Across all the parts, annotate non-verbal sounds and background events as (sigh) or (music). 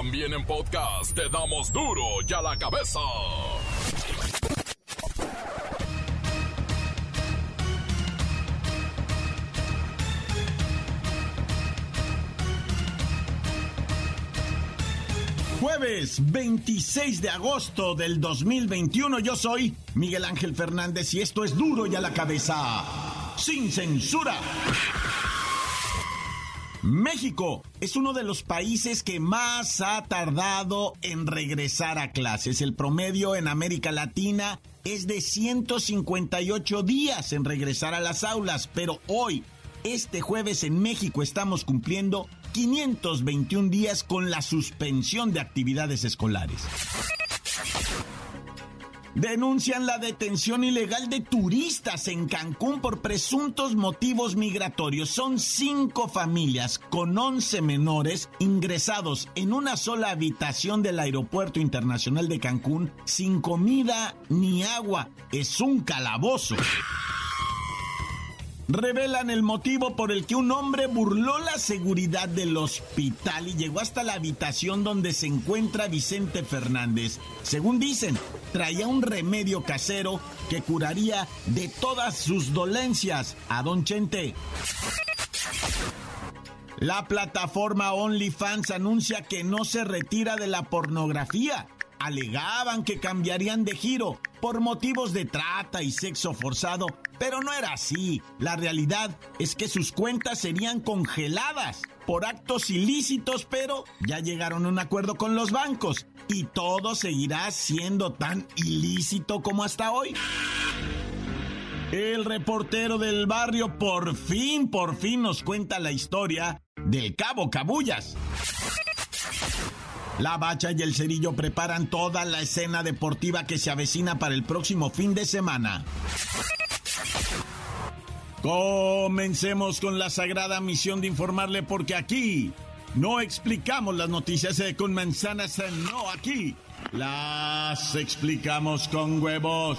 También en podcast te damos duro y a la cabeza. Jueves 26 de agosto del 2021 yo soy Miguel Ángel Fernández y esto es duro y a la cabeza. Sin censura. México es uno de los países que más ha tardado en regresar a clases. El promedio en América Latina es de 158 días en regresar a las aulas, pero hoy, este jueves en México, estamos cumpliendo 521 días con la suspensión de actividades escolares. Denuncian la detención ilegal de turistas en Cancún por presuntos motivos migratorios. Son cinco familias con once menores ingresados en una sola habitación del Aeropuerto Internacional de Cancún sin comida ni agua. Es un calabozo revelan el motivo por el que un hombre burló la seguridad del hospital y llegó hasta la habitación donde se encuentra Vicente Fernández. Según dicen, traía un remedio casero que curaría de todas sus dolencias a Don Chente. La plataforma OnlyFans anuncia que no se retira de la pornografía alegaban que cambiarían de giro por motivos de trata y sexo forzado, pero no era así. La realidad es que sus cuentas serían congeladas por actos ilícitos, pero ya llegaron a un acuerdo con los bancos y todo seguirá siendo tan ilícito como hasta hoy. El reportero del barrio por fin, por fin nos cuenta la historia del cabo Cabullas. La Bacha y el Cerillo preparan toda la escena deportiva que se avecina para el próximo fin de semana. Comencemos con la sagrada misión de informarle porque aquí no explicamos las noticias eh, con manzanas, eh, no aquí. Las explicamos con huevos.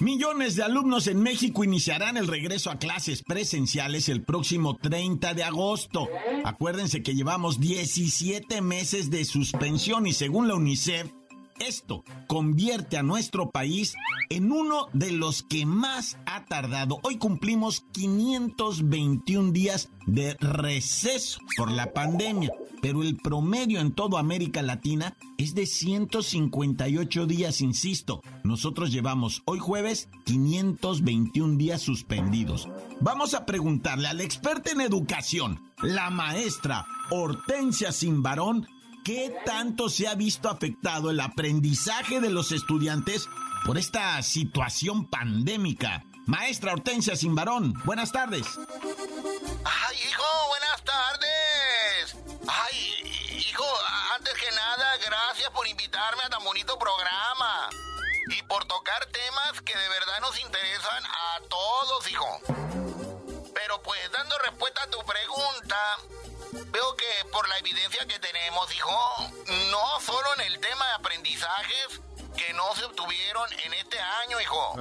Millones de alumnos en México iniciarán el regreso a clases presenciales el próximo 30 de agosto. Acuérdense que llevamos 17 meses de suspensión y según la UNICEF, esto convierte a nuestro país en uno de los que más ha tardado. Hoy cumplimos 521 días de receso por la pandemia, pero el promedio en toda América Latina es de 158 días, insisto. Nosotros llevamos hoy jueves 521 días suspendidos. Vamos a preguntarle al experto en educación, la maestra Hortensia Simbarón, ¿qué tanto se ha visto afectado el aprendizaje de los estudiantes por esta situación pandémica? Maestra Hortensia Simbarón, buenas tardes. Ay, hijo, buenas tardes. Ay, hijo, antes que nada, gracias por invitarme a tan bonito programa. Y por tocar temas que de verdad nos interesan a todos, hijo. Pero pues dando respuesta a tu pregunta, veo que por la evidencia que tenemos, hijo, no solo en el tema de aprendizajes que no se obtuvieron en este año, hijo,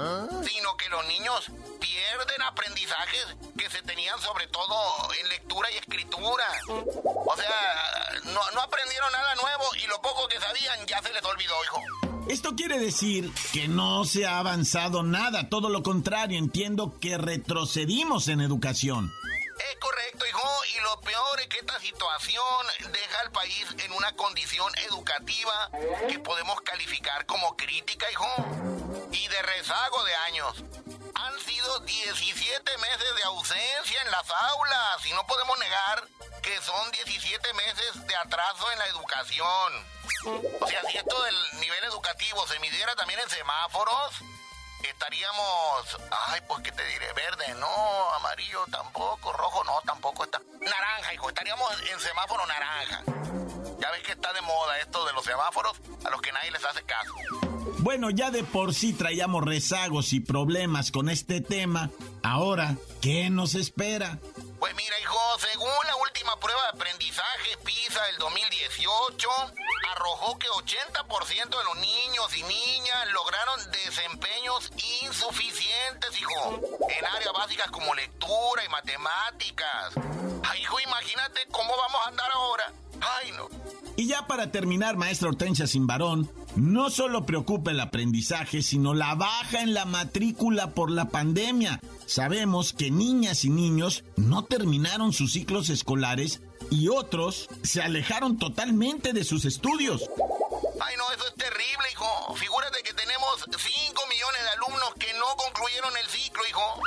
sino que los niños pierden aprendizajes que se tenían sobre todo en lectura y escritura. O sea, no, no aprendieron nada nuevo y lo poco que sabían ya se les olvidó, hijo. Esto quiere decir que no se ha avanzado nada, todo lo contrario, entiendo que retrocedimos en educación. Es correcto, hijo, y lo peor es que esta situación deja al país en una condición educativa que podemos calificar como crítica, hijo, y de rezago de años. Han sido 17 meses de ausencia en las aulas y no podemos negar que son 17 meses de atraso en la educación. O sea, si esto del nivel educativo se midiera también en semáforos, estaríamos, ay, pues qué te diré, verde, no, amarillo tampoco, rojo no, tampoco está, naranja, hijo, estaríamos en semáforo naranja. Ya ves que está de moda esto de los semáforos a los que nadie les hace caso. Bueno, ya de por sí traíamos rezagos y problemas con este tema. Ahora, ¿qué nos espera? Pues mira, hijo, según la última prueba de aprendizaje PISA del 2018, arrojó que 80% de los niños y niñas lograron desempeños insuficientes, hijo, en áreas básicas como lectura y matemáticas. Ay, hijo, imagínate cómo vamos a andar ahora. Ay, no. Y ya para terminar, maestra Hortensia Simbarón, no solo preocupa el aprendizaje, sino la baja en la matrícula por la pandemia. Sabemos que niñas y niños no terminaron sus ciclos escolares y otros se alejaron totalmente de sus estudios. Ay, no, eso es terrible, hijo. Figúrate que tenemos 5 millones de alumnos que no concluyeron el ciclo, hijo.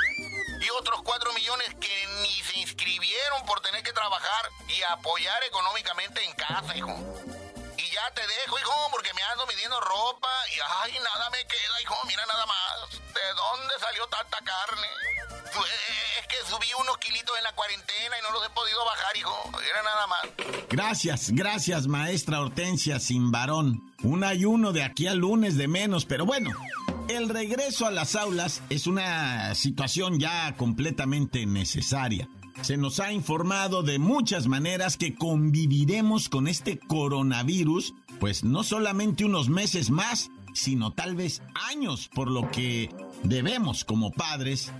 Y otros 4 millones que ni se inscribieron por tener que trabajar y apoyar económicamente en casa, hijo. Ya te dejo, hijo, porque me ando midiendo ropa y ay, nada me queda, hijo, mira nada más. ¿De dónde salió tanta carne? Es que subí unos kilitos en la cuarentena y no los he podido bajar, hijo. Era nada más. Gracias, gracias, maestra Hortensia sin varón. Un ayuno de aquí al lunes de menos, pero bueno. El regreso a las aulas es una situación ya completamente necesaria. Se nos ha informado de muchas maneras que conviviremos con este coronavirus, pues no solamente unos meses más, sino tal vez años, por lo que debemos como padres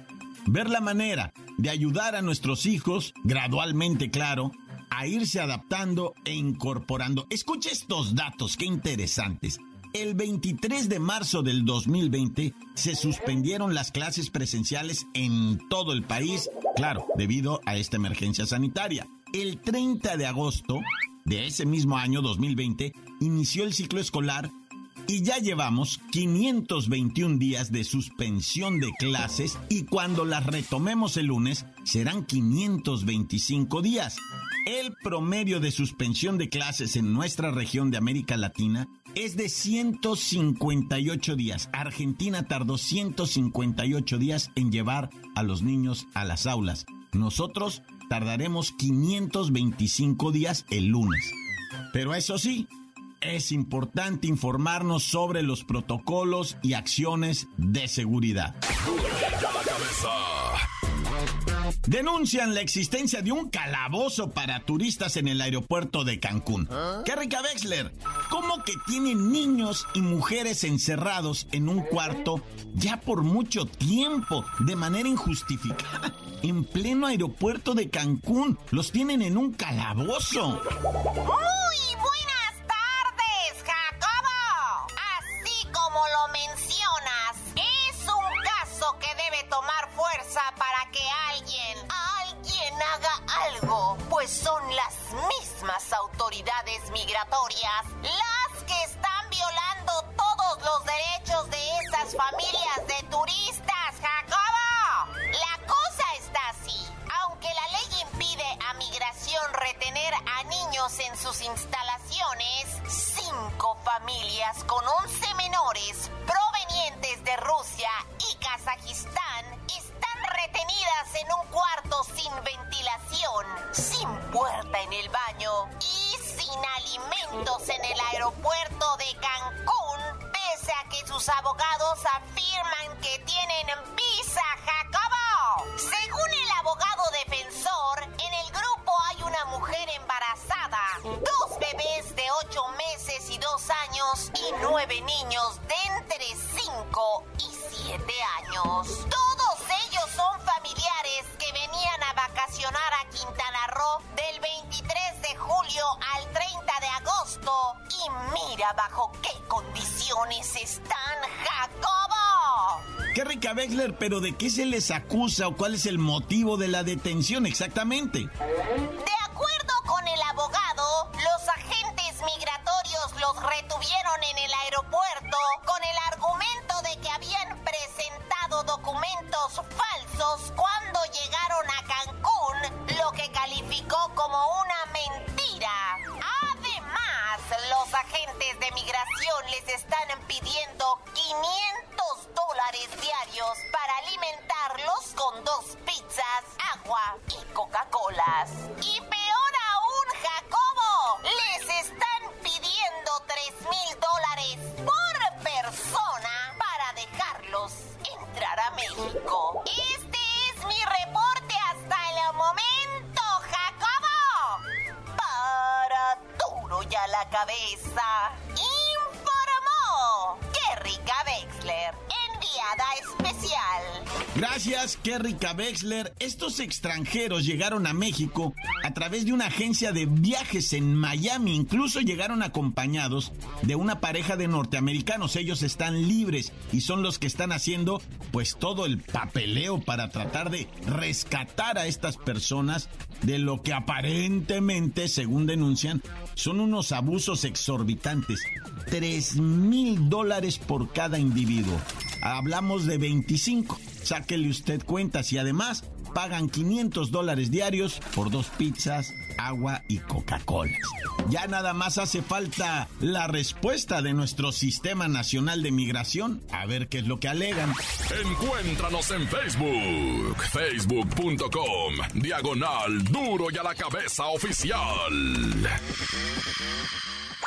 ver la manera de ayudar a nuestros hijos, gradualmente claro, a irse adaptando e incorporando. Escucha estos datos, qué interesantes. El 23 de marzo del 2020 se suspendieron las clases presenciales en todo el país, claro, debido a esta emergencia sanitaria. El 30 de agosto de ese mismo año 2020 inició el ciclo escolar y ya llevamos 521 días de suspensión de clases y cuando las retomemos el lunes serán 525 días. El promedio de suspensión de clases en nuestra región de América Latina es de 158 días. Argentina tardó 158 días en llevar a los niños a las aulas. Nosotros tardaremos 525 días el lunes. Pero eso sí, es importante informarnos sobre los protocolos y acciones de seguridad. Denuncian la existencia de un calabozo para turistas en el aeropuerto de Cancún. ¿Qué rica Wexler? ¿Cómo que tienen niños y mujeres encerrados en un cuarto ya por mucho tiempo, de manera injustificada? En pleno aeropuerto de Cancún, los tienen en un calabozo. Muy en sus instalaciones, cinco familias con 11 menores provenientes de Rusia y Kazajistán. Están retenidas en un cuarto sin ventilación, sin puerta en el baño y sin alimentos en el aeropuerto de Cancún, pese a que sus abogados afirman que tienen visa, meses y 2 años y nueve niños de entre 5 y 7 años. Todos ellos son familiares que venían a vacacionar a Quintana Roo del 23 de julio al 30 de agosto. Y mira bajo qué condiciones están, Jacobo. Qué rica Wexler, pero ¿de qué se les acusa o cuál es el motivo de la detención exactamente? Gracias, Kerry Wexler. Estos extranjeros llegaron a México a través de una agencia de viajes en Miami. Incluso llegaron acompañados de una pareja de norteamericanos. Ellos están libres y son los que están haciendo pues todo el papeleo para tratar de rescatar a estas personas de lo que aparentemente, según denuncian, son unos abusos exorbitantes. 3 mil dólares por cada individuo. Hablamos de 25 sáquele usted cuentas y además pagan 500 dólares diarios por dos pizzas, agua y Coca-Cola. Ya nada más hace falta la respuesta de nuestro Sistema Nacional de Migración, a ver qué es lo que alegan. Encuéntranos en Facebook, facebook.com, diagonal duro y a la cabeza oficial.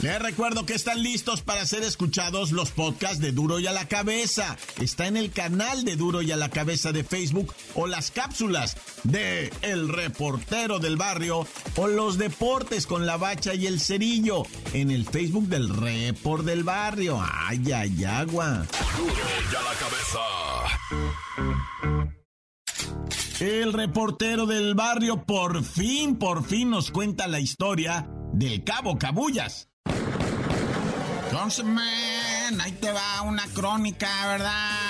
Les recuerdo que están listos para ser escuchados los podcasts de Duro y a la Cabeza. Está en el canal de Duro y a la Cabeza de Facebook o las cápsulas de El Reportero del Barrio o los deportes con la bacha y el cerillo en el Facebook del Report del Barrio. ¡Ay, ay, agua! Duro y a la Cabeza. El reportero del barrio por fin, por fin nos cuenta la historia del Cabo Cabullas. Entonces, ahí te va una crónica, ¿verdad?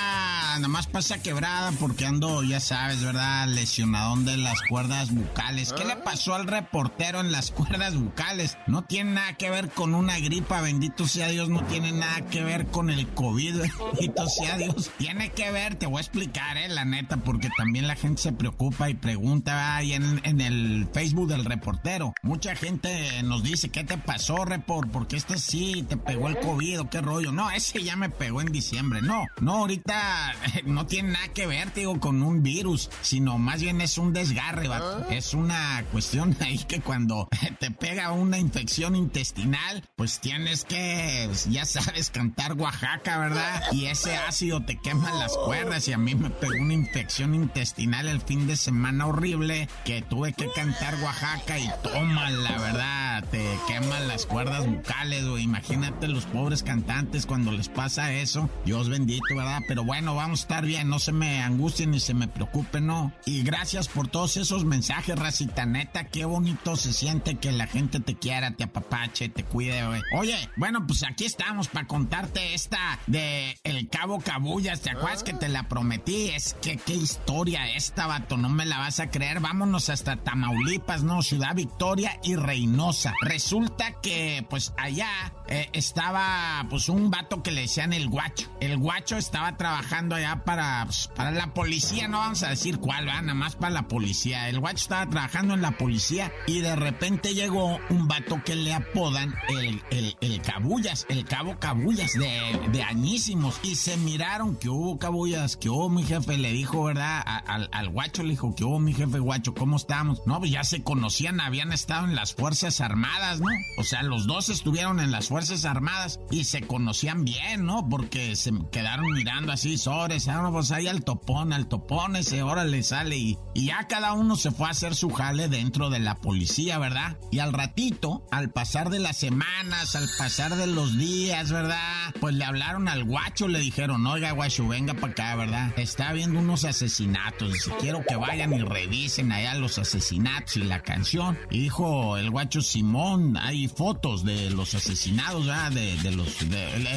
Nada más pasa quebrada porque ando, ya sabes, ¿verdad? Lesionadón de las cuerdas bucales. ¿Qué le ah. pasó al reportero en las (laughs) cuerdas bucales? No tiene nada que ver con una gripa, bendito sea Dios, no tiene nada que ver con el COVID, (laughs) bendito sea Dios. Tiene que ver, te voy a explicar, ¿eh? La neta, porque también la gente se preocupa y pregunta ahí en, en el Facebook del reportero. Mucha gente nos dice, ¿qué te pasó, report? Porque este sí te pegó el COVID o qué rollo. No, ese ya me pegó en diciembre. No, no, ahorita (laughs) no tiene nada que ver, digo, con un virus, sino más bien es un desgarre, ah. Es una cuestión (laughs) ahí que cuando (laughs) te pega una infección intestinal, pues tienes que, pues, ya sabes, cantar Oaxaca, ¿verdad? Y ese ácido te quema las cuerdas y a mí me pegó una infección intestinal el fin de semana horrible que tuve que cantar Oaxaca y toma, la verdad, te queman las cuerdas bucales, o Imagínate los pobres cantantes cuando les pasa eso. Dios bendito, ¿verdad? Pero bueno, vamos estar bien, no se me angustien ni se me preocupen, no. Y gracias por todos esos mensajes, racita neta, qué bonito se siente que la gente te quiera, te apapache, te cuide, güey. Oye, bueno, pues aquí estamos para contarte esta de El Cabo Cabullas, ¿te acuerdas que te la prometí? Es que qué historia esta, vato, no me la vas a creer. Vámonos hasta Tamaulipas, ¿no? Ciudad Victoria y Reynosa. Resulta que, pues allá eh, estaba, pues un vato que le decían el guacho. El guacho estaba trabajando para, pues, para la policía, no vamos a decir cuál, va, nada más para la policía. El guacho estaba trabajando en la policía y de repente llegó un vato que le apodan el, el, cabullas, el cabo cabullas de, de añísimos. Y se miraron que hubo cabullas, que hubo mi jefe, le dijo, ¿verdad? al, al guacho le dijo que hubo mi jefe guacho, ¿cómo estamos? No, pues ya se conocían, habían estado en las Fuerzas Armadas, ¿no? O sea, los dos estuvieron en las Fuerzas Armadas y se conocían bien, ¿no? Porque se quedaron mirando así, sobre pues ahí al topón, al topón ese, órale, sale y, ya cada uno se fue a hacer su jale dentro de la policía, ¿verdad? Y al ratito, al pasar de las semanas, al pasar de los días, ¿verdad? Pues le hablaron al guacho, le dijeron, oiga guacho, venga para acá, ¿verdad? Está habiendo unos asesinatos, si quiero que vayan y revisen allá los asesinatos y la canción. Y dijo el guacho Simón, hay fotos de los asesinados, ¿verdad? De,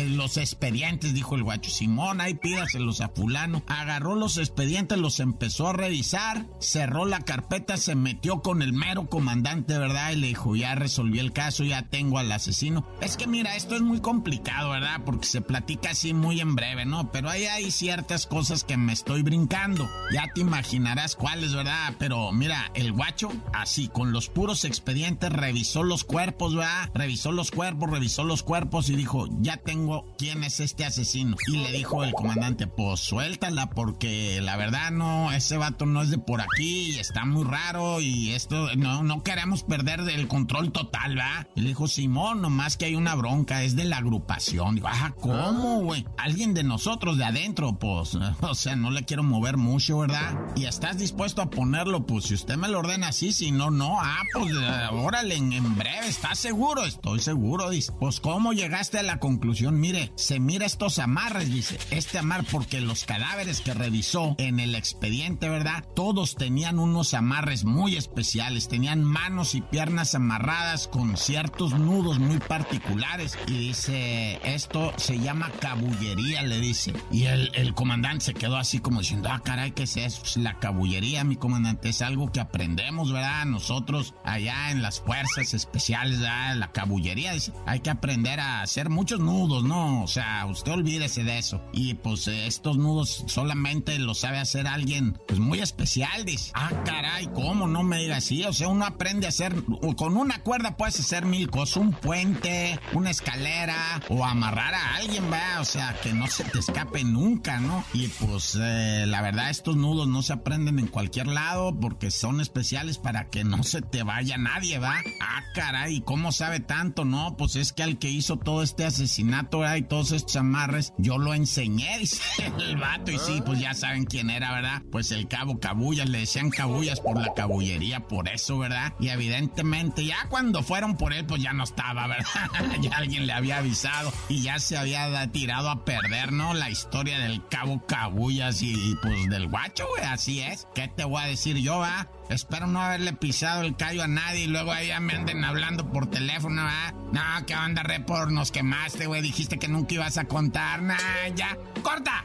los, expedientes, dijo el guacho Simón, ahí pídaselos fulano. Agarró los expedientes, los empezó a revisar, cerró la carpeta, se metió con el mero comandante, ¿verdad? Y le dijo, ya resolví el caso, ya tengo al asesino. Es que mira, esto es muy complicado, ¿verdad? Porque se platica así muy en breve, ¿no? Pero ahí hay ciertas cosas que me estoy brincando. Ya te imaginarás cuáles, ¿verdad? Pero mira, el guacho, así, con los puros expedientes, revisó los cuerpos, ¿verdad? Revisó los cuerpos, revisó revisó los cuerpos y dijo, ya tengo quién es este asesino. Y le dijo el comandante, pues suéltala porque la verdad no, ese vato no es de por aquí y está muy raro y esto, no, no queremos perder el control total, ¿va? Y le dijo, Simón, nomás que hay una bronca, es de la agrupación. Digo, ajá, ¿cómo, güey? Alguien de nosotros, de adentro, pues, (laughs) o sea, no le quiero mover mucho, ¿verdad? Y estás dispuesto a ponerlo, pues, si usted me lo ordena así, si no, no, ah, pues, órale, en, en breve, ¿estás seguro? Estoy seguro, dice. Pues, ¿cómo llegaste a la conclusión? Mire, se mira estos amarres, dice, este amar, porque los cadáveres que revisó en el expediente, ¿verdad? Todos tenían unos amarres muy especiales, tenían manos y piernas amarradas con ciertos nudos muy particulares. Y dice, esto se llama cabullería, le dice. Y el, comandante se quedó así como diciendo, ah, caray, ¿qué es eso? La cabullería, mi comandante, es algo que aprendemos, ¿verdad? Nosotros allá en las fuerzas especiales. La cabullería, dice, hay que aprender a hacer muchos nudos, ¿no? O sea, usted olvídese de eso. Y pues nudos solamente los sabe hacer alguien, pues muy especial, dice. Ah, caray, ¿cómo? No me diga así. O sea, uno aprende a hacer, con una cuerda puedes hacer mil cosas, un puente, una escalera, o amarrar a alguien, ¿verdad? O sea, que no se te escape nunca, ¿no? Y pues eh, la verdad, estos nudos no se aprenden en cualquier lado porque son especiales para que no se te vaya nadie, ¿va? Ah, caray, ¿cómo sabe tanto? No, pues es que al que hizo todo este asesinato, ¿verdad? Y todos estos amarres, yo lo enseñé, (laughs) dice el vato. Y sí, pues ya saben quién era, ¿verdad? Pues el cabo Cabullas, le decían Cabullas por la cabullería, por eso, ¿verdad? Y evidentemente ya cuando fueron por él, pues ya no estaba, ¿verdad? (laughs) ya alguien le había avisado y ya se había tirado a perder, ¿no? La historia del cabo Cabullas y, pues del guacho, güey, así es. ¿Qué te voy a decir yo, va? Espero no haberle pisado el callo a nadie y luego ahí ya me anden hablando por teléfono, ¿ah? No, ¿qué onda, repor? Nos quemaste, güey. Dijiste que nunca ibas a contar. Nah, ya. ¡Corta!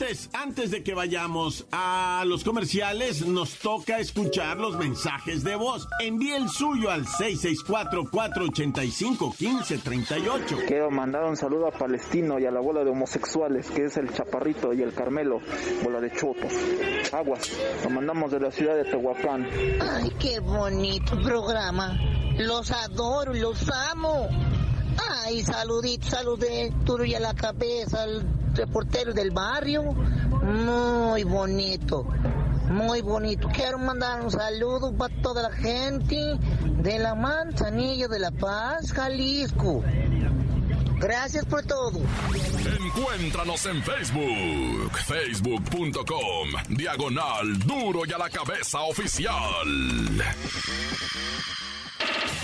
Antes, antes de que vayamos a los comerciales, nos toca escuchar los mensajes de voz. Envíe el suyo al 664-485-1538. Quiero mandar un saludo a Palestino y a la bola de homosexuales, que es el Chaparrito y el Carmelo, bola de chotos. Aguas, lo mandamos de la ciudad de Tehuacán. Ay, qué bonito programa. Los adoro, los amo. Ay, saludito, saludé, y a la cabeza al reportero del barrio. Muy bonito, muy bonito. Quiero mandar un saludo para toda la gente de la Manzanilla de La Paz, Jalisco. Gracias por todo. Encuéntranos en Facebook, facebook.com, diagonal duro y a la cabeza oficial.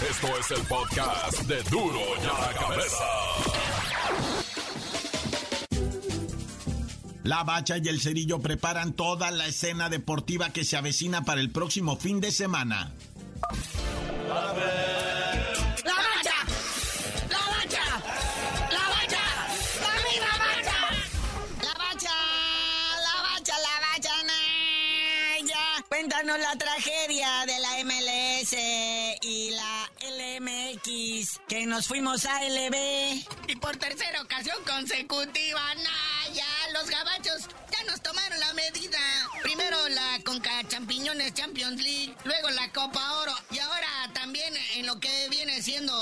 Esto es el podcast de duro y a la cabeza. La Bacha y el Cerillo preparan toda la escena deportiva que se avecina para el próximo fin de semana. ¡La bacha! ¡La bacha! ¡La bacha! ¡La misma bacha! La bacha, la bacha, la bacha, Naya. Cuéntanos la tragedia de la MLS y la LMX, que nos fuimos a LB. Y por tercera ocasión consecutiva, Naya, los gabachos ya nos tomaron la medida. Primero la Conca Champiñones Champions League, luego la Copa Oro y ahora también en lo que viene siendo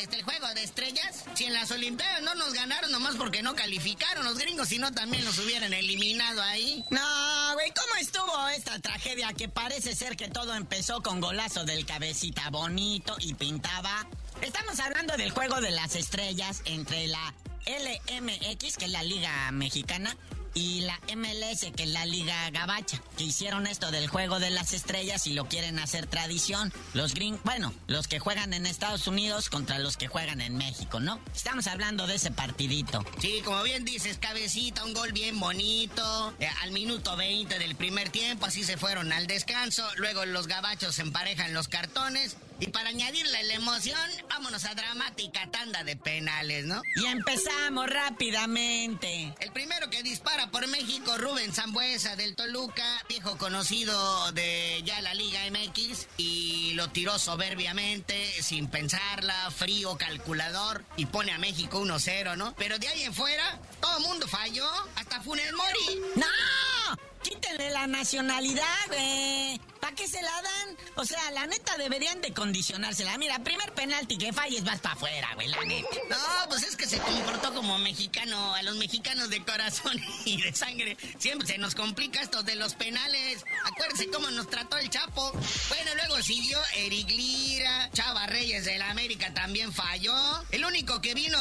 este, el juego de estrellas. Si en las Olimpiadas no nos ganaron nomás porque no calificaron los gringos, sino también los hubieran eliminado ahí. No, güey, ¿cómo estuvo esta tragedia? Que parece ser que todo empezó con golazo del cabecita bonito y pintaba. Estamos hablando del juego de las estrellas entre la LMX, que es la Liga Mexicana, y la MLS, que es la Liga Gabacha, que hicieron esto del juego de las estrellas y lo quieren hacer tradición. Los green, bueno, los que juegan en Estados Unidos contra los que juegan en México, ¿no? Estamos hablando de ese partidito. Sí, como bien dices, cabecita, un gol bien bonito. Eh, al minuto 20 del primer tiempo, así se fueron al descanso. Luego los gabachos emparejan los cartones. Y para añadirle la emoción, vámonos a dramática tanda de penales, ¿no? Y empezamos rápidamente. El primero que dispara por México, Rubén Zambuesa del Toluca, viejo conocido de ya la Liga MX, y lo tiró soberbiamente, sin pensarla, frío, calculador, y pone a México 1-0, ¿no? Pero de ahí en fuera, todo el mundo falló, hasta Funes Mori. ¡No! Quítenle la nacionalidad, güey. ¿Para qué se la dan? O sea, la neta deberían de condicionársela. Mira, primer penalti que falles vas para afuera, güey, la neta. No, pues es que se comportó como mexicano. A los mexicanos de corazón (laughs) y de sangre siempre se nos complica esto de los penales. Acuérdense cómo nos trató el Chapo. Bueno, luego siguió Eric Lira, Chava Reyes del América también falló. El único que vino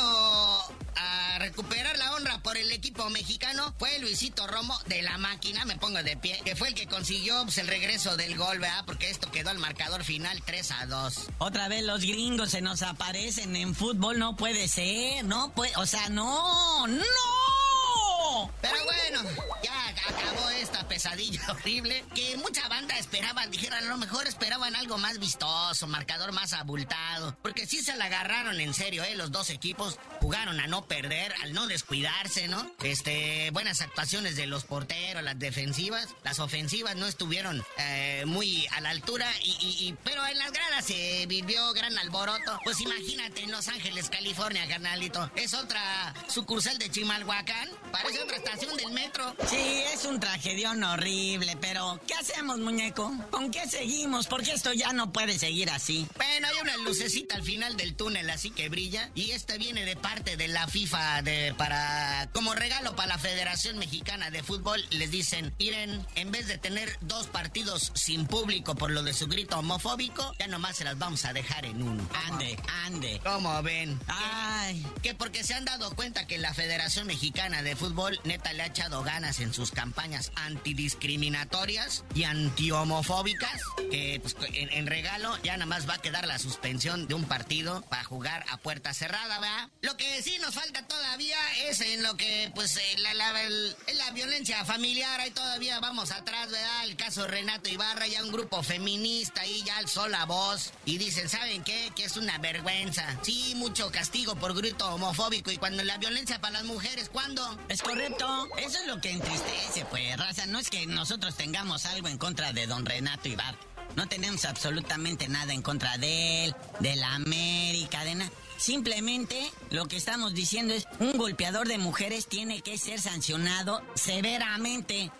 a recuperar la honra por el equipo mexicano fue Luisito Romo de la máquina, me pongo de pie, que fue el que consiguió pues, el regreso del gol, ¿verdad? Porque esto quedó al marcador final 3 a 2. Otra vez los gringos se nos aparecen en fútbol, no puede ser, no puede, o sea, no, no. Pero bueno, ya acabó esta pesadilla (laughs) horrible que mucha banda esperaba, dijeron a lo mejor esperaban algo más vistoso, marcador más abultado, porque sí se la agarraron en serio, ¿eh? Los dos equipos jugaron a no perder, al no descuidarse, ¿no? Este, buenas actuaciones de los porteros, las defensivas, las ofensivas no estuvieron eh, muy a la altura, y, pero en las gradas se vivió gran alboroto. Pues imagínate en Los Ángeles, California, carnalito, es otra sucursal de Chimalhuacán, parece otra estación del metro. Sí, es un tragedión horrible, pero ¿qué hacemos, muñeco? ¿Con qué seguimos? Porque esto ya no puede seguir así. Bueno, hay una lucecita al final del túnel así que brilla y esta viene de parte de la FIFA de para como regalo para la Federación Mexicana de Fútbol les dicen, "Miren, en vez de tener dos partidos sin público por lo de su grito homofóbico, ya nomás se las vamos a dejar en uno." Ande, ande. ¿Cómo ven? Ay, que porque se han dado cuenta que la Federación Mexicana de Fútbol neta le ha echado ganas en sus campañas antidiscriminatorias y antihomofóbicas, que pues, en, regalo ya nada más va a quedar la suspensión de un partido para jugar a puerta cerrada, ¿verdad? Lo que sí nos falta todavía es en lo que, pues, eh, la, la, la violencia familiar, ahí todavía vamos atrás, ¿verdad? El caso Renato Ibarra, ya un grupo feminista ahí ya alzó la voz y dicen, ¿saben qué? Que es una vergüenza. Sí, mucho castigo por grito homofóbico y cuando la violencia para las mujeres, ¿cuándo? Es correcto, eso es lo que entristece, pues, raza, no es que nosotros tengamos algo en contra de don Renato Ibarra. No tenemos absolutamente nada en contra de él, de la América, de nada. Simplemente lo que estamos diciendo es un golpeador de mujeres tiene que ser sancionado severamente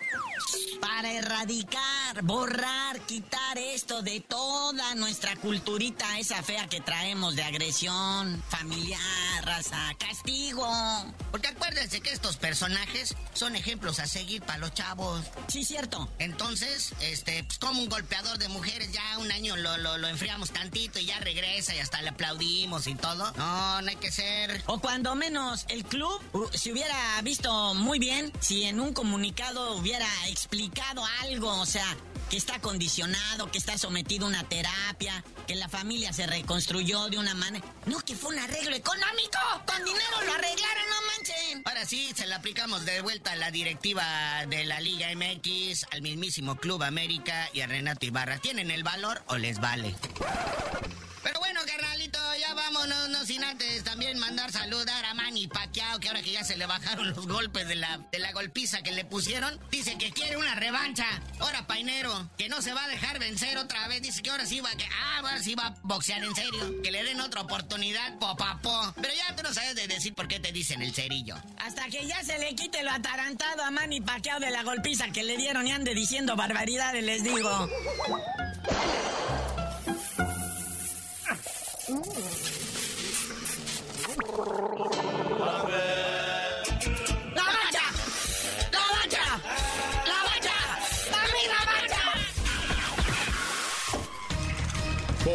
para erradicar, borrar, quitar esto de toda nuestra culturita, esa fea que traemos de agresión familiar, raza, castigo. Porque acuérdense que estos personajes son ejemplos a seguir para los chavos. Sí, cierto. Entonces, este, pues como un golpeador de mujeres, ya un año lo, lo, lo enfriamos tantito y ya regresa y hasta le aplaudimos y todo. No, no hay que ser. O cuando menos el club uh, se hubiera visto muy bien si en un comunicado hubiera explicado algo, o sea, que está condicionado, que está sometido a una terapia, que la familia se reconstruyó de una manera. No, que fue un arreglo económico. Con dinero lo arreglaron, no manchen. Ahora sí, se la aplicamos de vuelta a la directiva de la Liga MX, al mismísimo Club América y a Renato Ibarra. ¿Tienen el valor o les vale? Vámonos, no sin antes también mandar saludar a Manny Pacquiao, que ahora que ya se le bajaron los golpes de la, de la golpiza que le pusieron, dice que quiere una revancha. Ahora, Painero, que no se va a dejar vencer otra vez, dice que ahora sí va, que, ah, ahora sí va a boxear en serio, que le den otra oportunidad, popapó. Pero ya tú no sabes de decir por qué te dicen el cerillo. Hasta que ya se le quite lo atarantado a Manny Pacquiao de la golpiza que le dieron y ande diciendo barbaridades, les digo. ¡La